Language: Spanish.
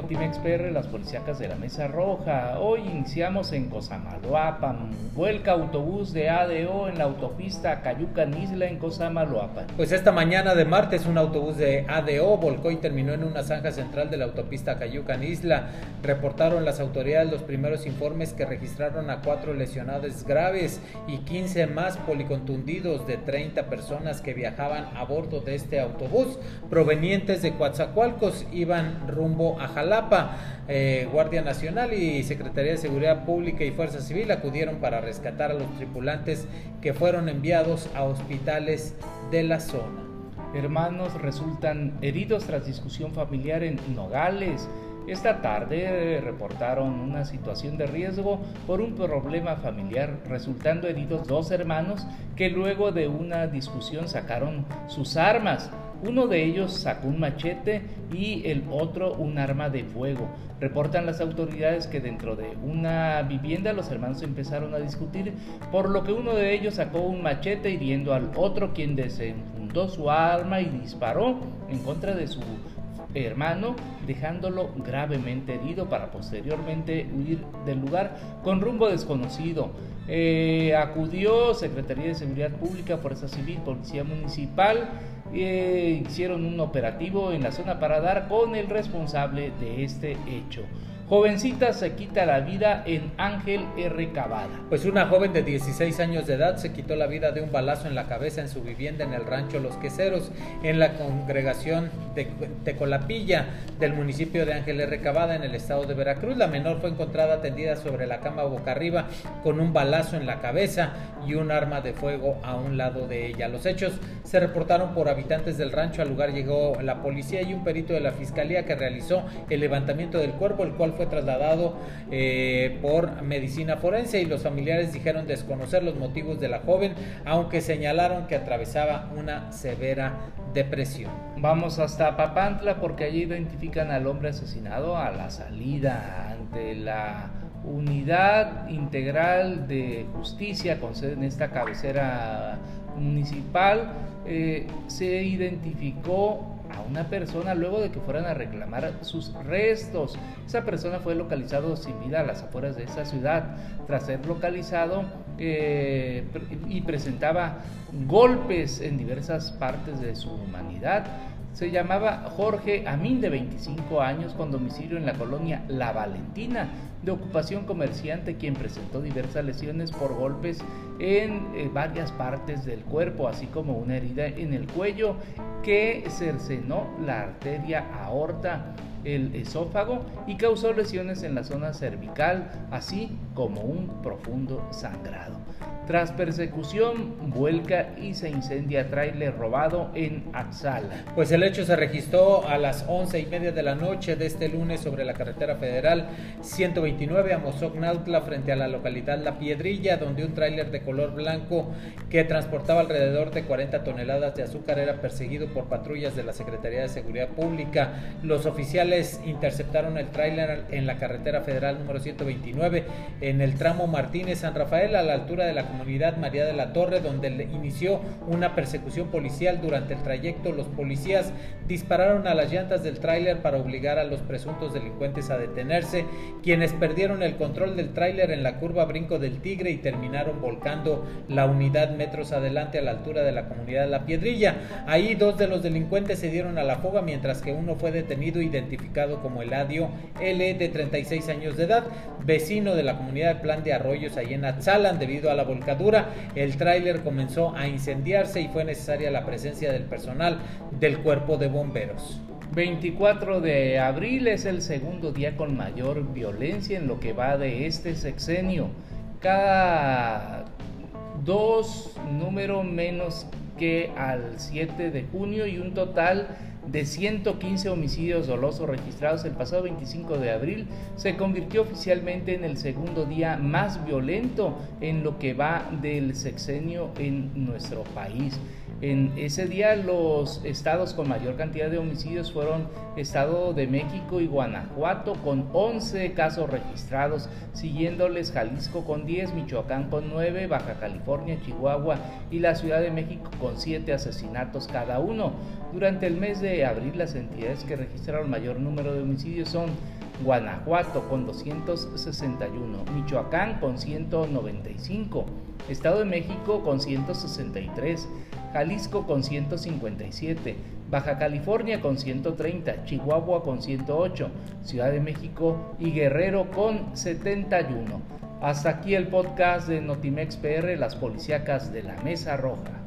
Notimex PR, las policíacas de la Mesa Roja. Hoy iniciamos en Cosamaloapan. Vuelca autobús de ADO en la autopista Cayucan Isla en Cosamaloapan. Pues esta mañana de martes un autobús de ADO volcó y terminó en una zanja central de la autopista Cayucan Isla. Reportaron las autoridades los primeros informes que registraron a cuatro lesionados graves y 15 más policontundidos de 30 personas que viajaban a bordo de este autobús provenientes de Coatzacoalcos iban rumbo a Jalapa. Eh, Guardia Nacional y Secretaría de Seguridad Pública y Fuerza Civil acudieron para rescatar a los tripulantes que fueron enviados a hospitales de la zona. Hermanos resultan heridos tras discusión familiar en Nogales. Esta tarde reportaron una situación de riesgo por un problema familiar, resultando heridos dos hermanos que luego de una discusión sacaron sus armas. Uno de ellos sacó un machete y el otro un arma de fuego. Reportan las autoridades que dentro de una vivienda los hermanos empezaron a discutir, por lo que uno de ellos sacó un machete hiriendo al otro quien desenfundó su arma y disparó en contra de su hermano, dejándolo gravemente herido para posteriormente huir del lugar con rumbo desconocido. Eh, acudió Secretaría de Seguridad Pública, Fuerza Civil, Policía Municipal, eh, hicieron un operativo en la zona para dar con el responsable de este hecho. Jovencita se quita la vida en Ángel R. Cavada. Pues una joven de 16 años de edad se quitó la vida de un balazo en la cabeza en su vivienda en el rancho Los Queseros, en la congregación de Tecolapilla del municipio de Ángel R. Cavada en el estado de Veracruz. La menor fue encontrada tendida sobre la cama boca arriba con un balazo en la cabeza y un arma de fuego a un lado de ella. Los hechos se reportaron por habitantes del rancho. Al lugar llegó la policía y un perito de la fiscalía que realizó el levantamiento del cuerpo, el cual fue trasladado eh, por medicina forense y los familiares dijeron desconocer los motivos de la joven, aunque señalaron que atravesaba una severa depresión. Vamos hasta Papantla porque allí identifican al hombre asesinado a la salida ante la unidad integral de justicia con sede en esta cabecera municipal. Eh, se identificó a una persona luego de que fueran a reclamar sus restos. Esa persona fue localizado sin vida a las afueras de esa ciudad. Tras ser localizado eh, y presentaba golpes en diversas partes de su humanidad. Se llamaba Jorge Amín, de 25 años, con domicilio en la colonia La Valentina, de ocupación comerciante, quien presentó diversas lesiones por golpes en eh, varias partes del cuerpo, así como una herida en el cuello que cercenó la arteria aorta el esófago y causó lesiones en la zona cervical, así como un profundo sangrado. Tras persecución, vuelca y se incendia tráiler robado en Axala. Pues el hecho se registró a las once y media de la noche de este lunes sobre la carretera federal 129 a Mozoc-Nautla frente a la localidad La Piedrilla, donde un tráiler de color blanco que transportaba alrededor de 40 toneladas de azúcar era perseguido por patrullas de la Secretaría de Seguridad Pública. Los oficiales interceptaron el tráiler en la carretera federal número 129 en el tramo Martínez-San Rafael a la altura de la comunidad María de la Torre, donde inició una persecución policial. Durante el trayecto, los policías dispararon a las llantas del tráiler para obligar a los presuntos delincuentes a detenerse, quienes perdieron el control del tráiler en la curva Brinco del Tigre y terminaron volcando la unidad metros adelante a la altura de la comunidad La Piedrilla. Ahí dos de los delincuentes se dieron a la fuga, mientras que uno fue detenido identificado como Eladio L de 36 años de edad, vecino de la comunidad Plan de Arroyos ahí en Atzalan debido a la volcán el tráiler comenzó a incendiarse y fue necesaria la presencia del personal del cuerpo de bomberos. 24 de abril es el segundo día con mayor violencia en lo que va de este sexenio. Cada dos número menos que al 7 de junio y un total de 115 homicidios dolosos registrados el pasado 25 de abril, se convirtió oficialmente en el segundo día más violento en lo que va del sexenio en nuestro país. En ese día los estados con mayor cantidad de homicidios fueron Estado de México y Guanajuato con 11 casos registrados, siguiéndoles Jalisco con 10, Michoacán con 9, Baja California, Chihuahua y la Ciudad de México con 7 asesinatos cada uno. Durante el mes de abril las entidades que registraron mayor número de homicidios son Guanajuato con 261, Michoacán con 195, Estado de México con 163, Jalisco con 157, Baja California con 130, Chihuahua con 108, Ciudad de México y Guerrero con 71. Hasta aquí el podcast de Notimex PR, las policíacas de la Mesa Roja.